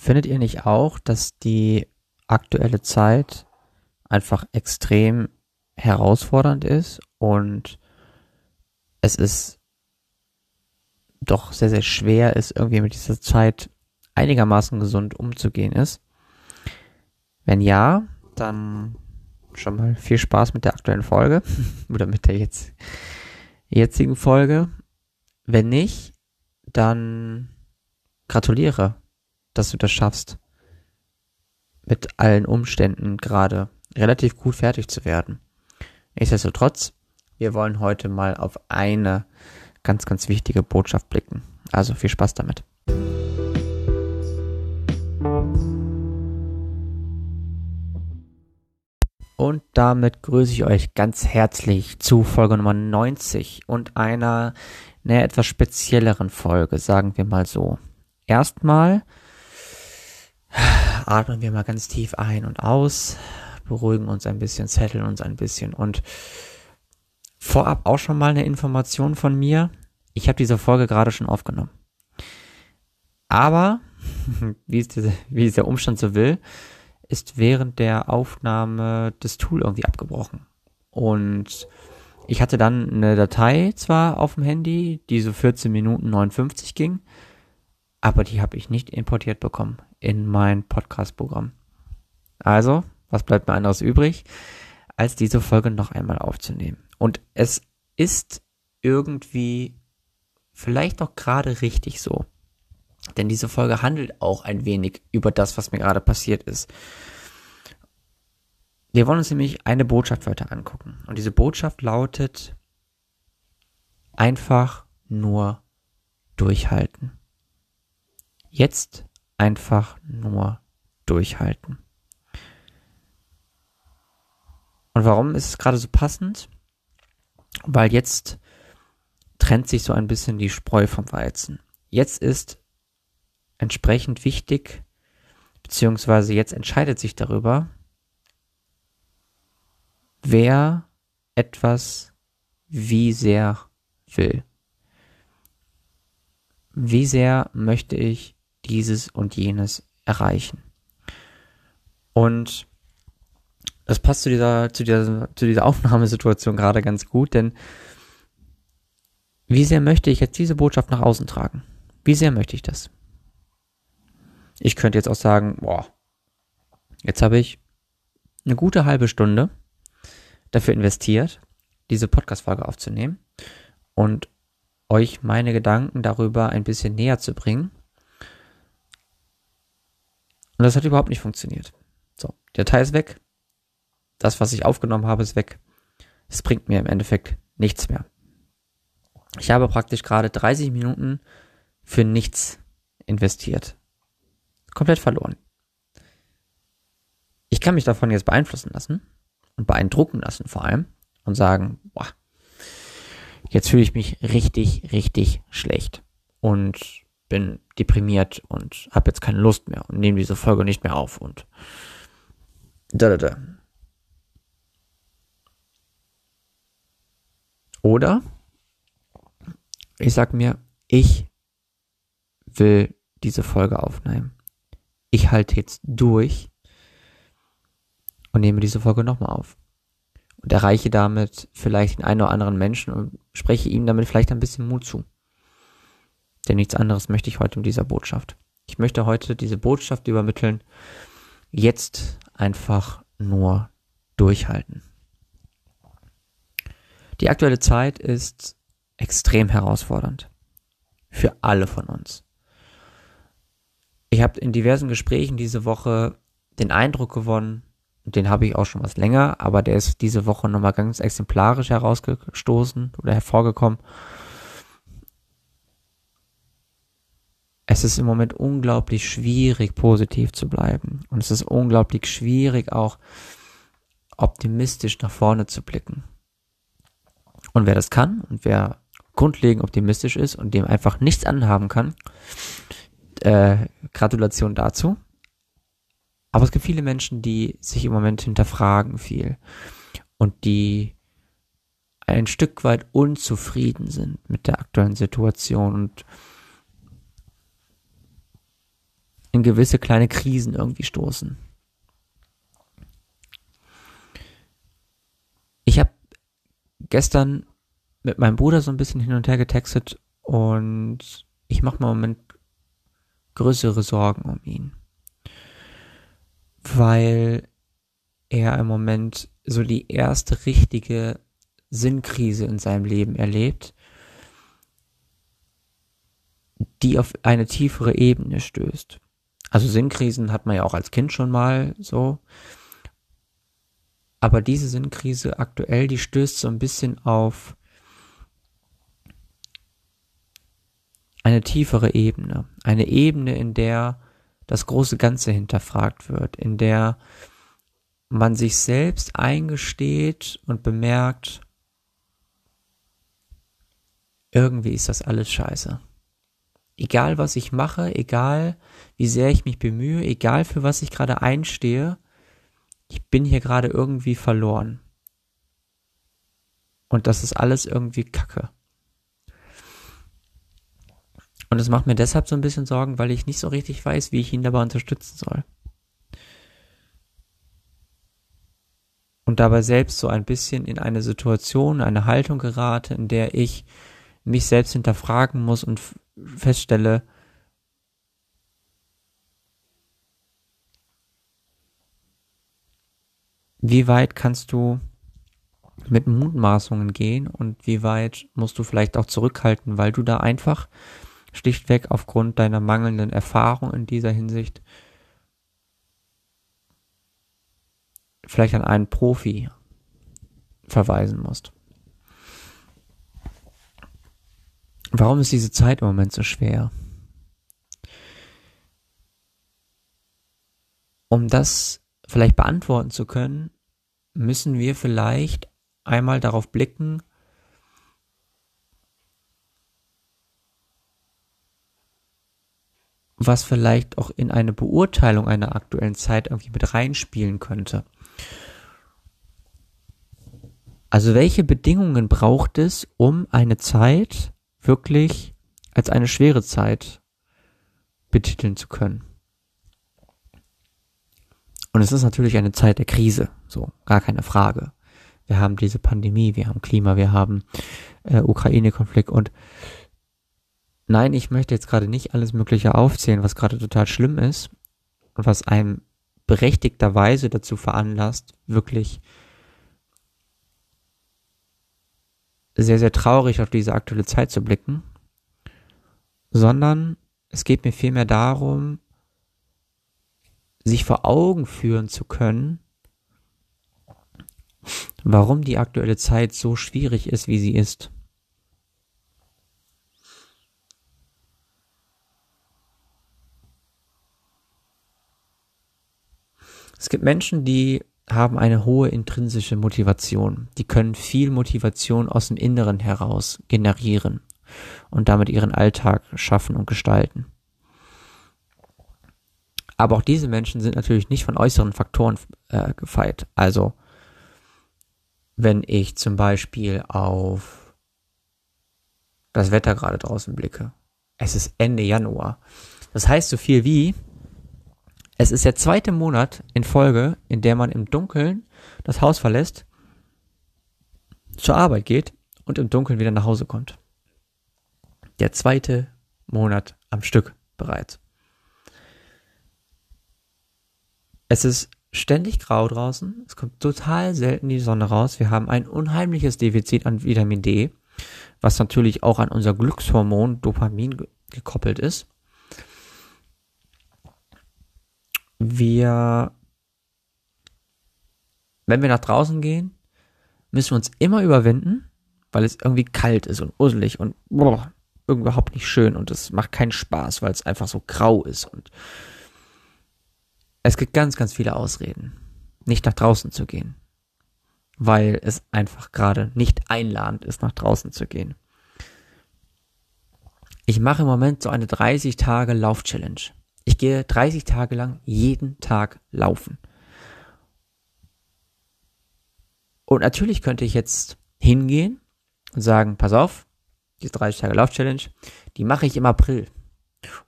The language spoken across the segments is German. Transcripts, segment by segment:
Findet ihr nicht auch, dass die aktuelle Zeit einfach extrem herausfordernd ist und es ist doch sehr, sehr schwer ist, irgendwie mit dieser Zeit einigermaßen gesund umzugehen ist? Wenn ja, dann schon mal viel Spaß mit der aktuellen Folge oder mit der jetzt, jetzigen Folge. Wenn nicht, dann gratuliere, dass du das schaffst, mit allen Umständen gerade relativ gut fertig zu werden. Nichtsdestotrotz, wir wollen heute mal auf eine ganz, ganz wichtige Botschaft blicken. Also viel Spaß damit. Und damit grüße ich euch ganz herzlich zu Folge Nummer 90 und einer, naja, etwas spezielleren Folge, sagen wir mal so. Erstmal atmen wir mal ganz tief ein und aus, beruhigen uns ein bisschen, zetteln uns ein bisschen und vorab auch schon mal eine Information von mir. Ich habe diese Folge gerade schon aufgenommen. Aber, wie es, diese, wie es der Umstand so will, ist während der Aufnahme das Tool irgendwie abgebrochen. Und ich hatte dann eine Datei zwar auf dem Handy, die so 14 Minuten 59 ging, aber die habe ich nicht importiert bekommen in mein Podcast-Programm. Also, was bleibt mir anderes übrig, als diese Folge noch einmal aufzunehmen? Und es ist irgendwie vielleicht auch gerade richtig so. Denn diese Folge handelt auch ein wenig über das, was mir gerade passiert ist. Wir wollen uns nämlich eine Botschaft heute angucken. Und diese Botschaft lautet einfach nur durchhalten. Jetzt einfach nur durchhalten. Und warum ist es gerade so passend? Weil jetzt trennt sich so ein bisschen die Spreu vom Weizen. Jetzt ist entsprechend wichtig, beziehungsweise jetzt entscheidet sich darüber, wer etwas wie sehr will. Wie sehr möchte ich dieses und jenes erreichen? Und das passt zu dieser, zu dieser, zu dieser Aufnahmesituation gerade ganz gut, denn wie sehr möchte ich jetzt diese Botschaft nach außen tragen? Wie sehr möchte ich das? Ich könnte jetzt auch sagen, boah, jetzt habe ich eine gute halbe Stunde dafür investiert, diese Podcast-Folge aufzunehmen und euch meine Gedanken darüber ein bisschen näher zu bringen. Und das hat überhaupt nicht funktioniert. So, die Datei ist weg. Das, was ich aufgenommen habe, ist weg. Es bringt mir im Endeffekt nichts mehr. Ich habe praktisch gerade 30 Minuten für nichts investiert komplett verloren. Ich kann mich davon jetzt beeinflussen lassen und beeindrucken lassen vor allem und sagen, boah, jetzt fühle ich mich richtig, richtig schlecht und bin deprimiert und habe jetzt keine Lust mehr und nehme diese Folge nicht mehr auf und da, da, da. Oder ich sag mir, ich will diese Folge aufnehmen ich halte jetzt durch und nehme diese Folge nochmal auf. Und erreiche damit vielleicht den einen oder anderen Menschen und spreche ihm damit vielleicht ein bisschen Mut zu. Denn nichts anderes möchte ich heute mit dieser Botschaft. Ich möchte heute diese Botschaft übermitteln, jetzt einfach nur durchhalten. Die aktuelle Zeit ist extrem herausfordernd. Für alle von uns. Ich habe in diversen Gesprächen diese Woche den Eindruck gewonnen, den habe ich auch schon was länger, aber der ist diese Woche nochmal ganz exemplarisch herausgestoßen oder hervorgekommen. Es ist im Moment unglaublich schwierig, positiv zu bleiben. Und es ist unglaublich schwierig, auch optimistisch nach vorne zu blicken. Und wer das kann und wer grundlegend optimistisch ist und dem einfach nichts anhaben kann, äh, Gratulation dazu. Aber es gibt viele Menschen, die sich im Moment hinterfragen viel und die ein Stück weit unzufrieden sind mit der aktuellen Situation und in gewisse kleine Krisen irgendwie stoßen. Ich habe gestern mit meinem Bruder so ein bisschen hin und her getextet und ich mache mir im Moment größere Sorgen um ihn. Weil er im Moment so die erste richtige Sinnkrise in seinem Leben erlebt, die auf eine tiefere Ebene stößt. Also Sinnkrisen hat man ja auch als Kind schon mal so. Aber diese Sinnkrise aktuell, die stößt so ein bisschen auf eine tiefere Ebene. Eine Ebene, in der das große Ganze hinterfragt wird, in der man sich selbst eingesteht und bemerkt, irgendwie ist das alles scheiße. Egal was ich mache, egal wie sehr ich mich bemühe, egal für was ich gerade einstehe, ich bin hier gerade irgendwie verloren. Und das ist alles irgendwie Kacke. Und es macht mir deshalb so ein bisschen Sorgen, weil ich nicht so richtig weiß, wie ich ihn dabei unterstützen soll. Und dabei selbst so ein bisschen in eine Situation, eine Haltung gerate, in der ich mich selbst hinterfragen muss und feststelle, wie weit kannst du mit Mutmaßungen gehen und wie weit musst du vielleicht auch zurückhalten, weil du da einfach schlichtweg aufgrund deiner mangelnden Erfahrung in dieser Hinsicht vielleicht an einen Profi verweisen musst. Warum ist diese Zeit im Moment so schwer? Um das vielleicht beantworten zu können, müssen wir vielleicht einmal darauf blicken, was vielleicht auch in eine Beurteilung einer aktuellen Zeit irgendwie mit reinspielen könnte. Also welche Bedingungen braucht es, um eine Zeit wirklich als eine schwere Zeit betiteln zu können. Und es ist natürlich eine Zeit der Krise, so, gar keine Frage. Wir haben diese Pandemie, wir haben Klima, wir haben äh, Ukraine-Konflikt und nein, ich möchte jetzt gerade nicht alles Mögliche aufzählen, was gerade total schlimm ist und was einem berechtigterweise dazu veranlasst, wirklich sehr, sehr traurig auf diese aktuelle Zeit zu blicken, sondern es geht mir vielmehr darum, sich vor Augen führen zu können, warum die aktuelle Zeit so schwierig ist, wie sie ist. Es gibt Menschen, die haben eine hohe intrinsische Motivation. Die können viel Motivation aus dem Inneren heraus generieren und damit ihren Alltag schaffen und gestalten. Aber auch diese Menschen sind natürlich nicht von äußeren Faktoren äh, gefeit. Also wenn ich zum Beispiel auf das Wetter gerade draußen blicke. Es ist Ende Januar. Das heißt so viel wie, es ist der zweite Monat in Folge, in der man im Dunkeln das Haus verlässt, zur Arbeit geht und im Dunkeln wieder nach Hause kommt. Der zweite Monat am Stück bereits. Es ist ständig grau draußen, es kommt total selten die Sonne raus. Wir haben ein unheimliches Defizit an Vitamin D, was natürlich auch an unser Glückshormon Dopamin gekoppelt ist. Wir, wenn wir nach draußen gehen, müssen wir uns immer überwinden, weil es irgendwie kalt ist und uselig und boah, überhaupt nicht schön und es macht keinen Spaß, weil es einfach so grau ist und es gibt ganz, ganz viele Ausreden, nicht nach draußen zu gehen, weil es einfach gerade nicht einladend ist, nach draußen zu gehen. Ich mache im Moment so eine 30 Tage Lauf-Challenge. Ich gehe 30 Tage lang jeden Tag laufen. Und natürlich könnte ich jetzt hingehen und sagen, pass auf, diese 30 Tage Lauf-Challenge, die mache ich im April.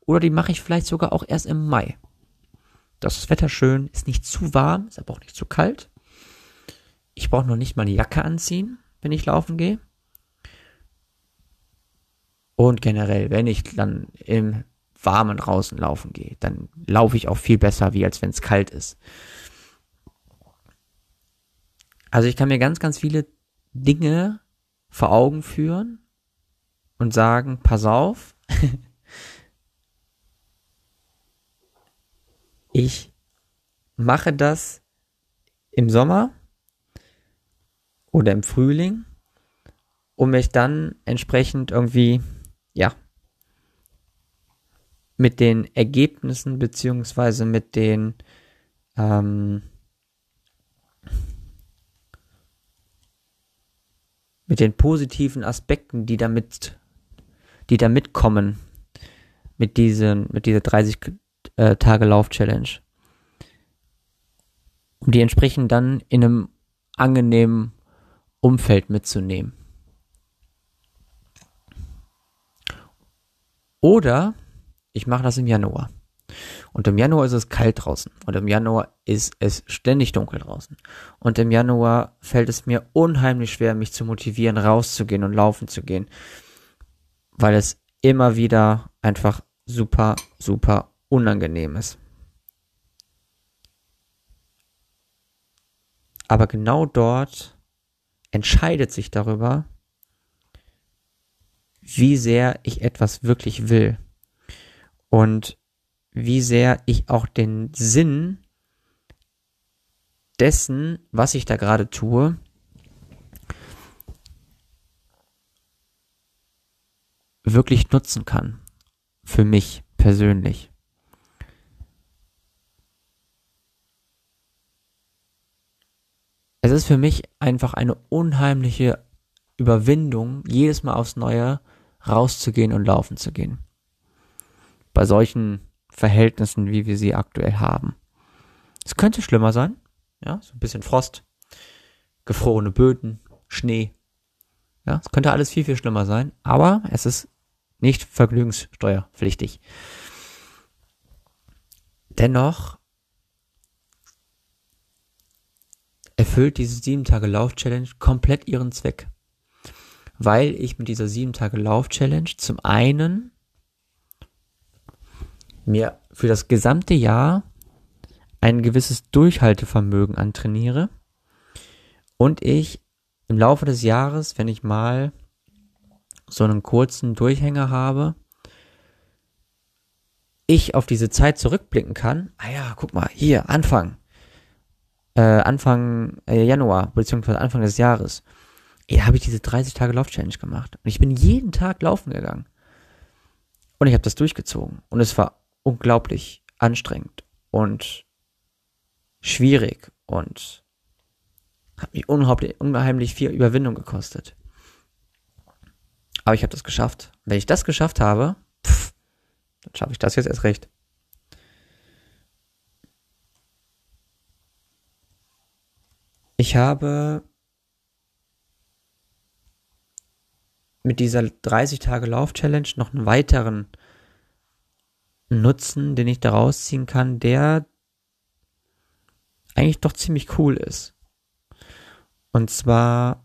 Oder die mache ich vielleicht sogar auch erst im Mai. Das ist Wetter schön, ist nicht zu warm, ist aber auch nicht zu kalt. Ich brauche noch nicht mal eine Jacke anziehen, wenn ich laufen gehe. Und generell, wenn ich dann im Warmen draußen laufen gehe, dann laufe ich auch viel besser, wie als wenn es kalt ist. Also ich kann mir ganz, ganz viele Dinge vor Augen führen und sagen, pass auf, ich mache das im Sommer oder im Frühling, um mich dann entsprechend irgendwie, ja, mit den Ergebnissen beziehungsweise mit den ähm, mit den positiven Aspekten, die damit, die da mitkommen, mit diesen, mit dieser 30 äh, Tage Lauf Challenge, um die entsprechend dann in einem angenehmen Umfeld mitzunehmen. Oder ich mache das im Januar. Und im Januar ist es kalt draußen. Und im Januar ist es ständig dunkel draußen. Und im Januar fällt es mir unheimlich schwer, mich zu motivieren, rauszugehen und laufen zu gehen. Weil es immer wieder einfach super, super unangenehm ist. Aber genau dort entscheidet sich darüber, wie sehr ich etwas wirklich will. Und wie sehr ich auch den Sinn dessen, was ich da gerade tue, wirklich nutzen kann. Für mich persönlich. Es ist für mich einfach eine unheimliche Überwindung, jedes Mal aufs Neue rauszugehen und laufen zu gehen. Bei solchen Verhältnissen, wie wir sie aktuell haben. Es könnte schlimmer sein, ja, so ein bisschen Frost, gefrorene Böden, Schnee. Ja, es könnte alles viel, viel schlimmer sein, aber es ist nicht vergnügungssteuerpflichtig. Dennoch erfüllt diese 7 Tage Lauf Challenge komplett ihren Zweck. Weil ich mit dieser 7 Tage Lauf Challenge zum einen mir für das gesamte Jahr ein gewisses Durchhaltevermögen antrainiere und ich im Laufe des Jahres, wenn ich mal so einen kurzen Durchhänger habe, ich auf diese Zeit zurückblicken kann. Ah ja, guck mal, hier, Anfang, äh, Anfang äh, Januar, beziehungsweise Anfang des Jahres. Ey, da habe ich diese 30 Tage Lauf-Challenge gemacht. Und ich bin jeden Tag laufen gegangen. Und ich habe das durchgezogen. Und es war unglaublich anstrengend und schwierig und hat mich unheimlich, viel Überwindung gekostet. Aber ich habe das geschafft. Wenn ich das geschafft habe, pff, dann schaffe ich das jetzt erst recht. Ich habe mit dieser 30 Tage Lauf Challenge noch einen weiteren Nutzen, den ich daraus ziehen kann, der eigentlich doch ziemlich cool ist. Und zwar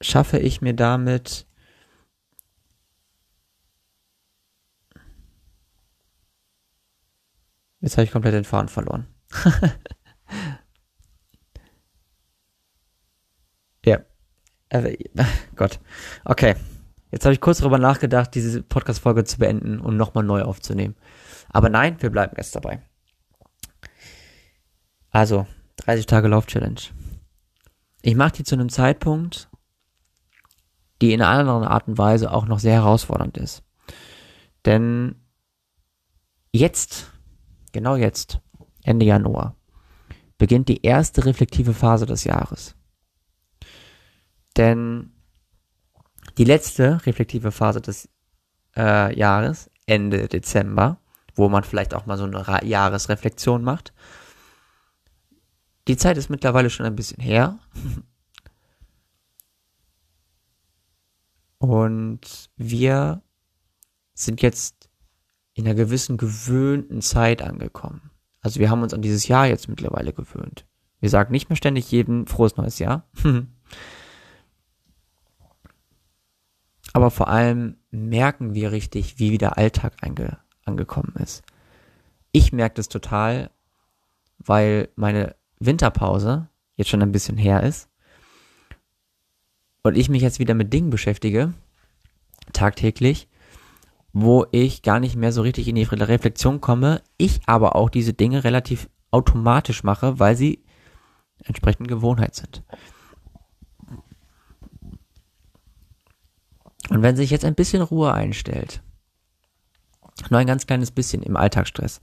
schaffe ich mir damit Jetzt habe ich komplett den Faden verloren. ja. Äh, Gott. Okay. Jetzt habe ich kurz darüber nachgedacht, diese Podcast-Folge zu beenden und nochmal neu aufzunehmen. Aber nein, wir bleiben jetzt dabei. Also, 30 Tage Lauf-Challenge. Ich mache die zu einem Zeitpunkt, die in einer anderen Art und Weise auch noch sehr herausfordernd ist. Denn jetzt, genau jetzt, Ende Januar, beginnt die erste reflektive Phase des Jahres. Denn die letzte reflektive Phase des äh, Jahres, Ende Dezember, wo man vielleicht auch mal so eine Ra Jahresreflexion macht. Die Zeit ist mittlerweile schon ein bisschen her. Und wir sind jetzt in einer gewissen gewöhnten Zeit angekommen. Also wir haben uns an dieses Jahr jetzt mittlerweile gewöhnt. Wir sagen nicht mehr ständig jedem frohes neues Jahr. Aber vor allem merken wir richtig, wie wieder Alltag ange angekommen ist. Ich merke das total, weil meine Winterpause jetzt schon ein bisschen her ist und ich mich jetzt wieder mit Dingen beschäftige, tagtäglich, wo ich gar nicht mehr so richtig in die Reflexion komme, ich aber auch diese Dinge relativ automatisch mache, weil sie entsprechend Gewohnheit sind. Und wenn sich jetzt ein bisschen Ruhe einstellt, nur ein ganz kleines bisschen im Alltagsstress,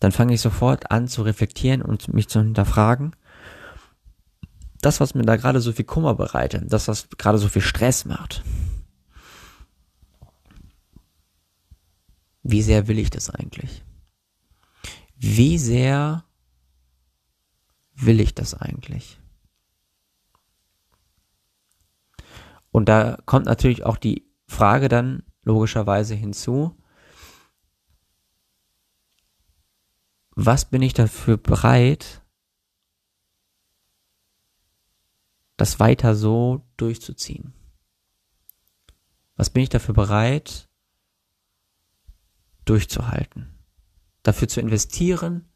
dann fange ich sofort an zu reflektieren und mich zu hinterfragen. Das, was mir da gerade so viel Kummer bereitet, das, was gerade so viel Stress macht, wie sehr will ich das eigentlich? Wie sehr will ich das eigentlich? Und da kommt natürlich auch die Frage dann logischerweise hinzu, was bin ich dafür bereit, das weiter so durchzuziehen? Was bin ich dafür bereit, durchzuhalten? Dafür zu investieren,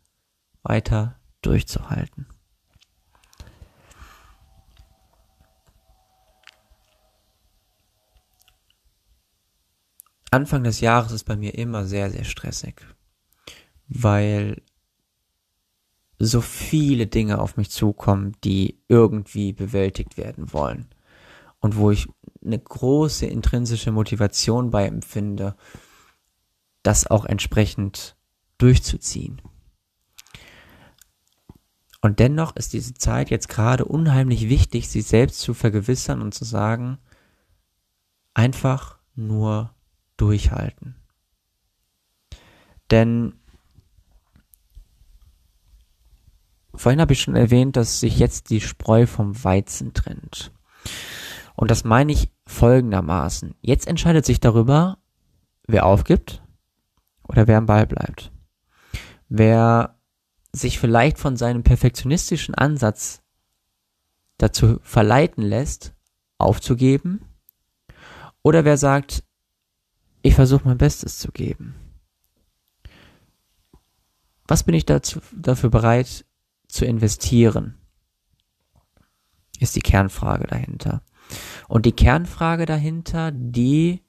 weiter durchzuhalten. Anfang des Jahres ist bei mir immer sehr, sehr stressig, weil so viele Dinge auf mich zukommen, die irgendwie bewältigt werden wollen und wo ich eine große intrinsische Motivation bei empfinde, das auch entsprechend durchzuziehen. Und dennoch ist diese Zeit jetzt gerade unheimlich wichtig, sich selbst zu vergewissern und zu sagen, einfach nur durchhalten. Denn vorhin habe ich schon erwähnt, dass sich jetzt die Spreu vom Weizen trennt. Und das meine ich folgendermaßen. Jetzt entscheidet sich darüber, wer aufgibt oder wer am Ball bleibt. Wer sich vielleicht von seinem perfektionistischen Ansatz dazu verleiten lässt, aufzugeben, oder wer sagt, ich versuche mein Bestes zu geben. Was bin ich dazu, dafür bereit zu investieren? Ist die Kernfrage dahinter. Und die Kernfrage dahinter, die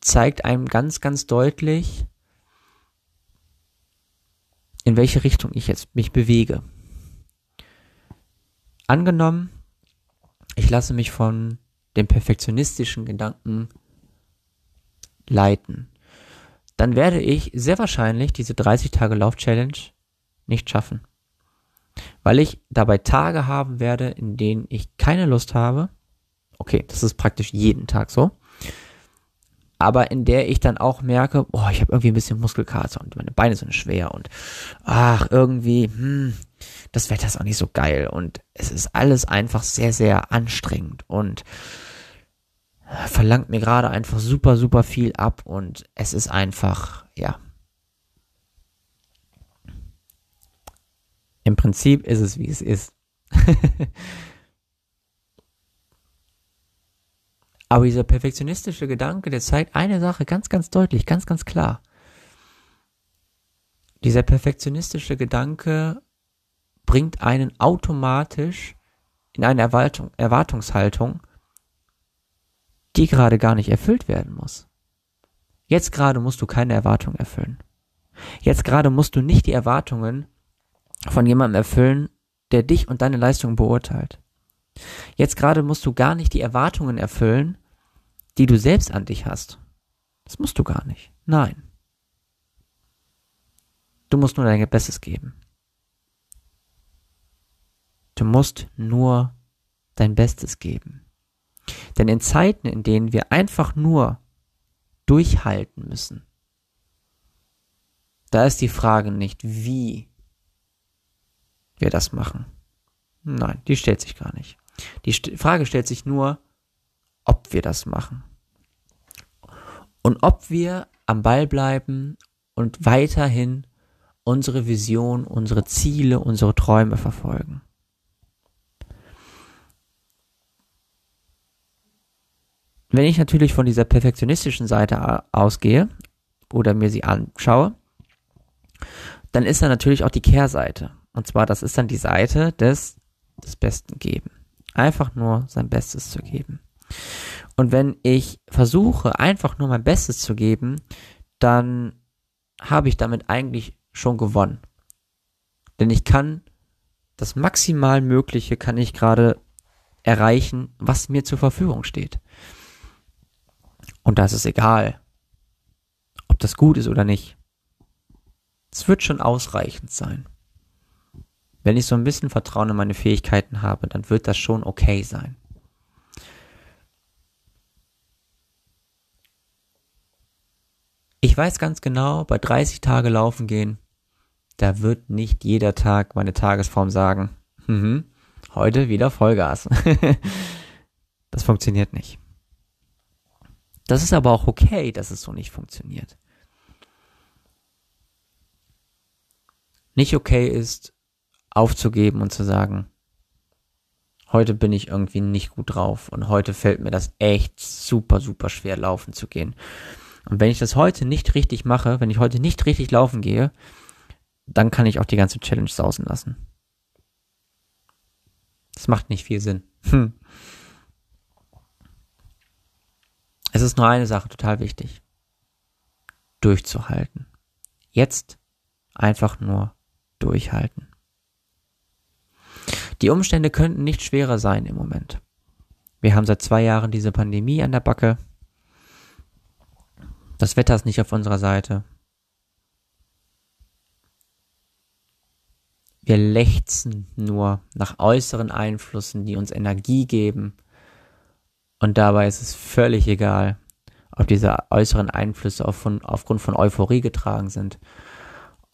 zeigt einem ganz, ganz deutlich, in welche Richtung ich jetzt mich bewege. Angenommen, ich lasse mich von dem perfektionistischen Gedanken leiten. Dann werde ich sehr wahrscheinlich diese 30 Tage Lauf-Challenge nicht schaffen. Weil ich dabei Tage haben werde, in denen ich keine Lust habe. Okay, das ist praktisch jeden Tag so. Aber in der ich dann auch merke, boah, ich habe irgendwie ein bisschen Muskelkater und meine Beine sind schwer und ach, irgendwie, hm, das Wetter ist auch nicht so geil und es ist alles einfach sehr, sehr anstrengend und verlangt mir gerade einfach super, super viel ab und es ist einfach, ja. Im Prinzip ist es, wie es ist. Aber dieser perfektionistische Gedanke, der zeigt eine Sache ganz, ganz deutlich, ganz, ganz klar. Dieser perfektionistische Gedanke bringt einen automatisch in eine Erwartung, Erwartungshaltung, die gerade gar nicht erfüllt werden muss. Jetzt gerade musst du keine Erwartung erfüllen. Jetzt gerade musst du nicht die Erwartungen von jemandem erfüllen, der dich und deine Leistung beurteilt. Jetzt gerade musst du gar nicht die Erwartungen erfüllen, die du selbst an dich hast. Das musst du gar nicht. Nein. Du musst nur dein Bestes geben. Du musst nur dein Bestes geben. Denn in Zeiten, in denen wir einfach nur durchhalten müssen, da ist die Frage nicht, wie wir das machen. Nein, die stellt sich gar nicht. Die St Frage stellt sich nur, ob wir das machen. Und ob wir am Ball bleiben und weiterhin unsere Vision, unsere Ziele, unsere Träume verfolgen. Wenn ich natürlich von dieser perfektionistischen Seite ausgehe oder mir sie anschaue, dann ist da natürlich auch die Kehrseite. Und zwar, das ist dann die Seite des, des Besten geben. Einfach nur sein Bestes zu geben. Und wenn ich versuche, einfach nur mein Bestes zu geben, dann habe ich damit eigentlich schon gewonnen. Denn ich kann das maximal Mögliche kann ich gerade erreichen, was mir zur Verfügung steht. Und das ist egal, ob das gut ist oder nicht. Es wird schon ausreichend sein. Wenn ich so ein bisschen Vertrauen in meine Fähigkeiten habe, dann wird das schon okay sein. Ich weiß ganz genau, bei 30 Tage laufen gehen, da wird nicht jeder Tag meine Tagesform sagen, mhm, heute wieder Vollgas. das funktioniert nicht. Das ist aber auch okay, dass es so nicht funktioniert. Nicht okay ist, aufzugeben und zu sagen, heute bin ich irgendwie nicht gut drauf und heute fällt mir das echt super, super schwer, laufen zu gehen. Und wenn ich das heute nicht richtig mache, wenn ich heute nicht richtig laufen gehe, dann kann ich auch die ganze Challenge sausen lassen. Das macht nicht viel Sinn. Hm. Es ist nur eine Sache total wichtig. Durchzuhalten. Jetzt einfach nur durchhalten. Die Umstände könnten nicht schwerer sein im Moment. Wir haben seit zwei Jahren diese Pandemie an der Backe. Das Wetter ist nicht auf unserer Seite. Wir lechzen nur nach äußeren Einflüssen, die uns Energie geben. Und dabei ist es völlig egal, ob diese äußeren Einflüsse auf aufgrund von Euphorie getragen sind,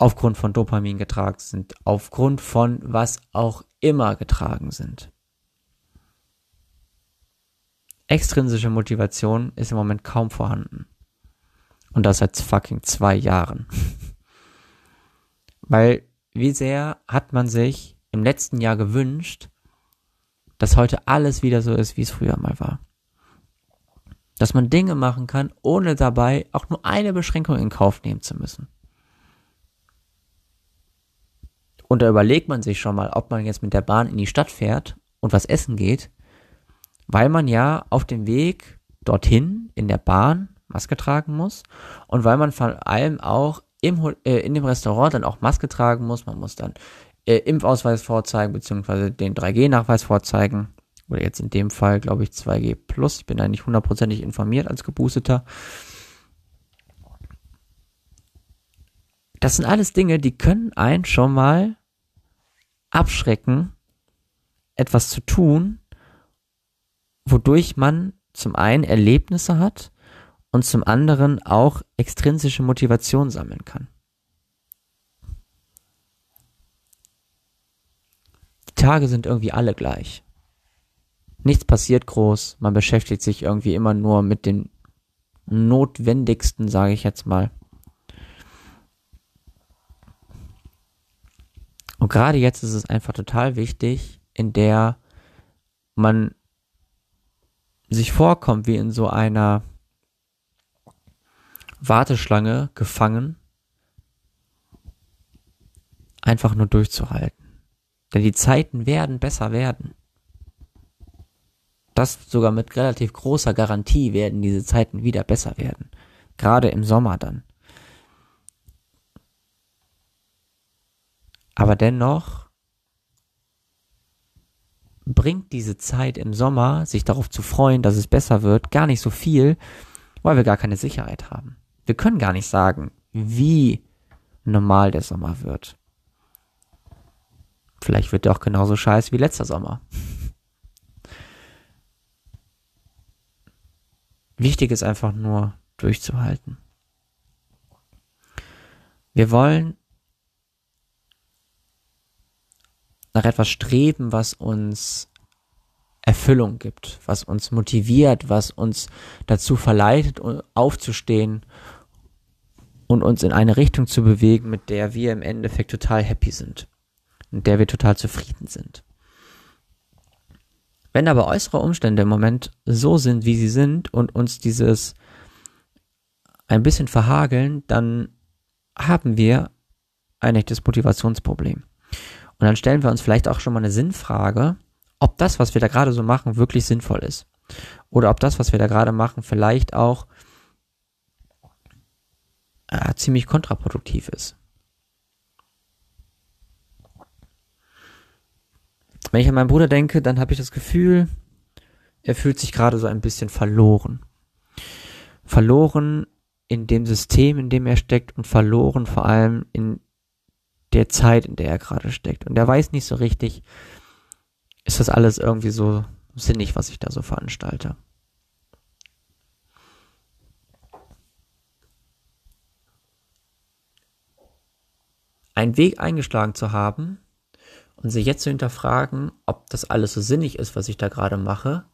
aufgrund von Dopamin getragen sind, aufgrund von was auch immer getragen sind. Extrinsische Motivation ist im Moment kaum vorhanden. Und das seit fucking zwei Jahren. Weil wie sehr hat man sich im letzten Jahr gewünscht, dass heute alles wieder so ist, wie es früher mal war. Dass man Dinge machen kann, ohne dabei auch nur eine Beschränkung in Kauf nehmen zu müssen. Und da überlegt man sich schon mal, ob man jetzt mit der Bahn in die Stadt fährt und was essen geht, weil man ja auf dem Weg dorthin in der Bahn Maske tragen muss und weil man vor allem auch im, äh, in dem Restaurant dann auch Maske tragen muss. Man muss dann äh, Impfausweis vorzeigen, beziehungsweise den 3G-Nachweis vorzeigen. Oder jetzt in dem Fall, glaube ich, 2G plus. Ich bin da nicht hundertprozentig informiert als Geboosteter. Das sind alles Dinge, die können einen schon mal abschrecken, etwas zu tun, wodurch man zum einen Erlebnisse hat und zum anderen auch extrinsische Motivation sammeln kann. Die Tage sind irgendwie alle gleich. Nichts passiert groß, man beschäftigt sich irgendwie immer nur mit den notwendigsten, sage ich jetzt mal. Und gerade jetzt ist es einfach total wichtig, in der man sich vorkommt wie in so einer Warteschlange gefangen, einfach nur durchzuhalten. Denn die Zeiten werden besser werden. Das sogar mit relativ großer Garantie werden diese Zeiten wieder besser werden. Gerade im Sommer dann. Aber dennoch bringt diese Zeit im Sommer, sich darauf zu freuen, dass es besser wird, gar nicht so viel, weil wir gar keine Sicherheit haben. Wir können gar nicht sagen, wie normal der Sommer wird. Vielleicht wird er auch genauso scheiße wie letzter Sommer. Wichtig ist einfach nur durchzuhalten. Wir wollen nach etwas streben, was uns Erfüllung gibt, was uns motiviert, was uns dazu verleitet, aufzustehen und uns in eine Richtung zu bewegen, mit der wir im Endeffekt total happy sind, mit der wir total zufrieden sind. Wenn aber äußere Umstände im Moment so sind, wie sie sind und uns dieses ein bisschen verhageln, dann haben wir ein echtes Motivationsproblem. Und dann stellen wir uns vielleicht auch schon mal eine Sinnfrage, ob das, was wir da gerade so machen, wirklich sinnvoll ist. Oder ob das, was wir da gerade machen, vielleicht auch äh, ziemlich kontraproduktiv ist. Wenn ich an meinen Bruder denke, dann habe ich das Gefühl, er fühlt sich gerade so ein bisschen verloren. Verloren in dem System, in dem er steckt und verloren vor allem in der Zeit, in der er gerade steckt. Und er weiß nicht so richtig, ist das alles irgendwie so sinnig, was ich da so veranstalte. Einen Weg eingeschlagen zu haben und sich jetzt zu hinterfragen, ob das alles so sinnig ist, was ich da gerade mache,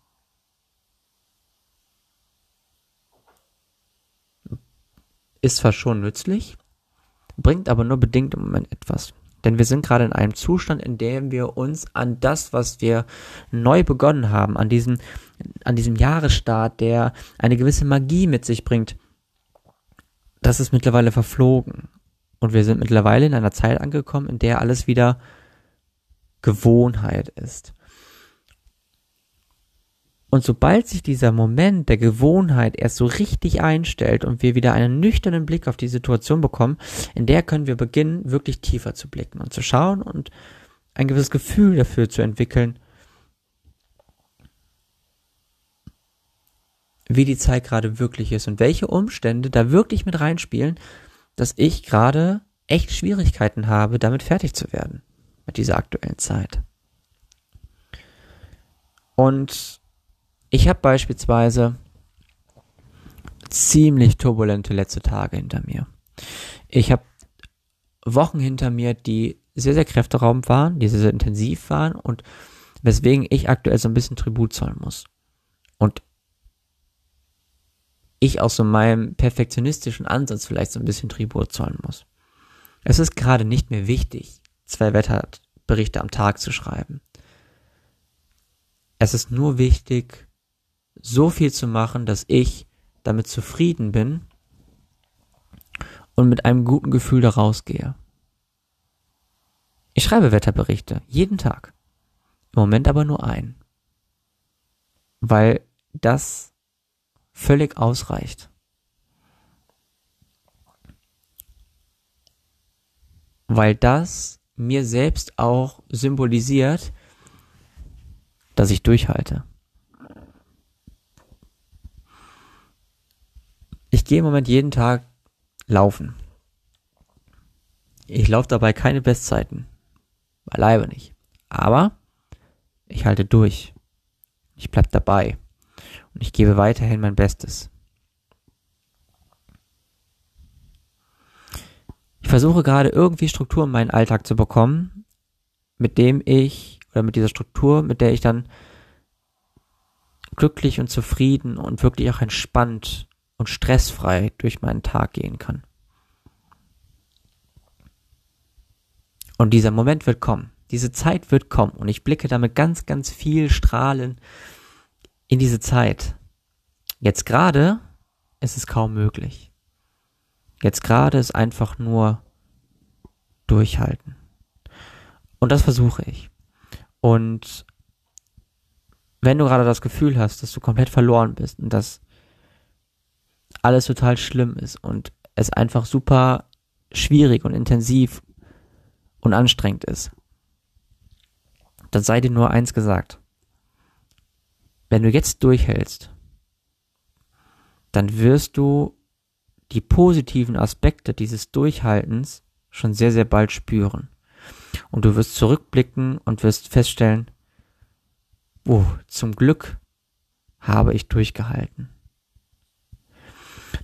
ist zwar schon nützlich, bringt aber nur bedingt im Moment etwas. Denn wir sind gerade in einem Zustand, in dem wir uns an das, was wir neu begonnen haben, an diesem, an diesem Jahresstart, der eine gewisse Magie mit sich bringt, das ist mittlerweile verflogen. Und wir sind mittlerweile in einer Zeit angekommen, in der alles wieder Gewohnheit ist. Und sobald sich dieser Moment der Gewohnheit erst so richtig einstellt und wir wieder einen nüchternen Blick auf die Situation bekommen, in der können wir beginnen, wirklich tiefer zu blicken und zu schauen und ein gewisses Gefühl dafür zu entwickeln, wie die Zeit gerade wirklich ist und welche Umstände da wirklich mit reinspielen, dass ich gerade echt Schwierigkeiten habe, damit fertig zu werden mit dieser aktuellen Zeit. Und ich habe beispielsweise ziemlich turbulente letzte Tage hinter mir. Ich habe Wochen hinter mir, die sehr, sehr kräfteraubend waren, die sehr, sehr intensiv waren und weswegen ich aktuell so ein bisschen Tribut zollen muss. Und ich aus so meinem perfektionistischen Ansatz vielleicht so ein bisschen Tribut zollen muss. Es ist gerade nicht mehr wichtig, zwei Wetterberichte am Tag zu schreiben. Es ist nur wichtig, so viel zu machen, dass ich damit zufrieden bin und mit einem guten Gefühl da rausgehe. Ich schreibe Wetterberichte jeden Tag. Im Moment aber nur ein. Weil das völlig ausreicht. Weil das mir selbst auch symbolisiert, dass ich durchhalte. Ich gehe im Moment jeden Tag laufen. Ich laufe dabei keine Bestzeiten. Beileibe nicht. Aber ich halte durch. Ich bleib dabei. Und ich gebe weiterhin mein Bestes. Ich versuche gerade irgendwie Struktur in meinen Alltag zu bekommen, mit dem ich, oder mit dieser Struktur, mit der ich dann glücklich und zufrieden und wirklich auch entspannt und stressfrei durch meinen Tag gehen kann. Und dieser Moment wird kommen. Diese Zeit wird kommen. Und ich blicke damit ganz, ganz viel Strahlen in diese Zeit. Jetzt gerade ist es kaum möglich. Jetzt gerade ist einfach nur durchhalten. Und das versuche ich. Und wenn du gerade das Gefühl hast, dass du komplett verloren bist und dass alles total schlimm ist und es einfach super schwierig und intensiv und anstrengend ist, dann sei dir nur eins gesagt. Wenn du jetzt durchhältst, dann wirst du die positiven Aspekte dieses Durchhaltens schon sehr, sehr bald spüren. Und du wirst zurückblicken und wirst feststellen, oh, zum Glück habe ich durchgehalten.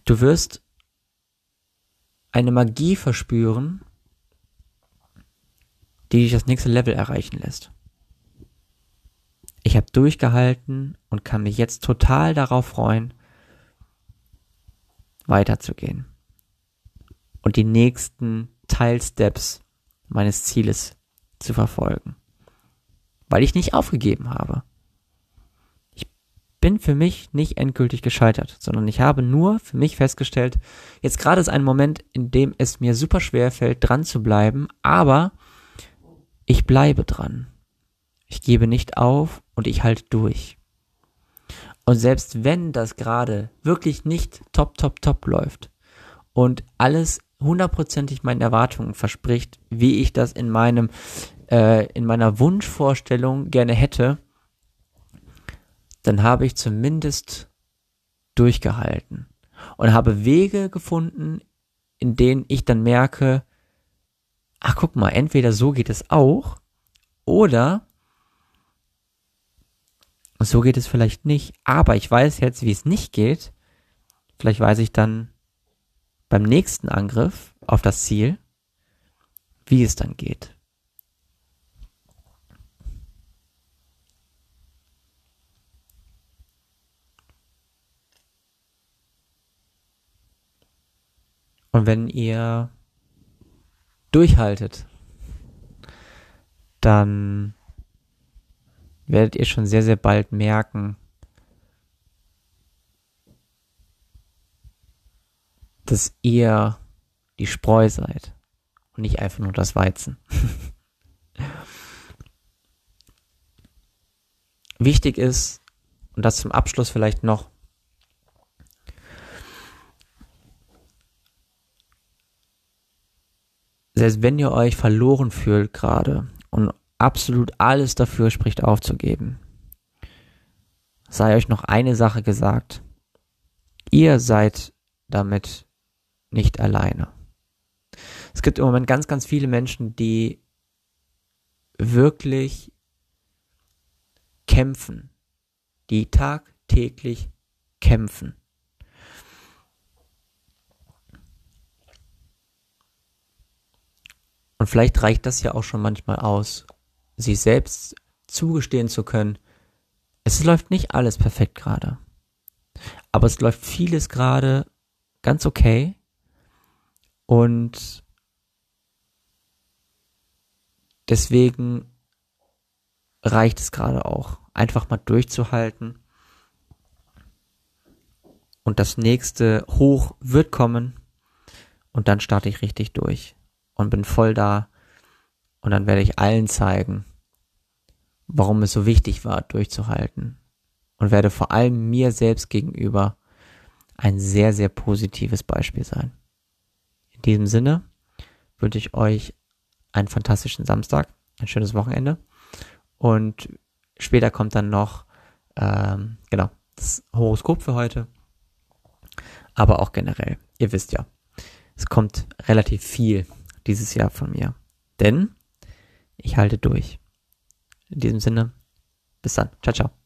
Du wirst eine Magie verspüren, die dich das nächste Level erreichen lässt. ich habe durchgehalten und kann mich jetzt total darauf freuen, weiterzugehen und die nächsten Teilsteps meines Zieles zu verfolgen, weil ich nicht aufgegeben habe. Bin für mich nicht endgültig gescheitert, sondern ich habe nur für mich festgestellt, jetzt gerade ist ein Moment, in dem es mir super schwer fällt, dran zu bleiben, aber ich bleibe dran. Ich gebe nicht auf und ich halte durch. Und selbst wenn das gerade wirklich nicht top, top, top läuft und alles hundertprozentig meinen Erwartungen verspricht, wie ich das in meinem, äh, in meiner Wunschvorstellung gerne hätte, dann habe ich zumindest durchgehalten und habe Wege gefunden, in denen ich dann merke, ach guck mal, entweder so geht es auch oder so geht es vielleicht nicht, aber ich weiß jetzt, wie es nicht geht. Vielleicht weiß ich dann beim nächsten Angriff auf das Ziel, wie es dann geht. Und wenn ihr durchhaltet, dann werdet ihr schon sehr, sehr bald merken, dass ihr die Spreu seid und nicht einfach nur das Weizen. Wichtig ist, und das zum Abschluss vielleicht noch, selbst wenn ihr euch verloren fühlt gerade und absolut alles dafür spricht aufzugeben, sei euch noch eine Sache gesagt. Ihr seid damit nicht alleine. Es gibt im Moment ganz, ganz viele Menschen, die wirklich kämpfen, die tagtäglich kämpfen. Und vielleicht reicht das ja auch schon manchmal aus, sich selbst zugestehen zu können, es läuft nicht alles perfekt gerade. Aber es läuft vieles gerade ganz okay. Und deswegen reicht es gerade auch, einfach mal durchzuhalten. Und das nächste Hoch wird kommen. Und dann starte ich richtig durch und bin voll da und dann werde ich allen zeigen, warum es so wichtig war, durchzuhalten. Und werde vor allem mir selbst gegenüber ein sehr, sehr positives Beispiel sein. In diesem Sinne wünsche ich euch einen fantastischen Samstag, ein schönes Wochenende. Und später kommt dann noch, ähm, genau, das Horoskop für heute. Aber auch generell. Ihr wisst ja, es kommt relativ viel dieses Jahr von mir. Denn ich halte durch. In diesem Sinne, bis dann. Ciao, ciao.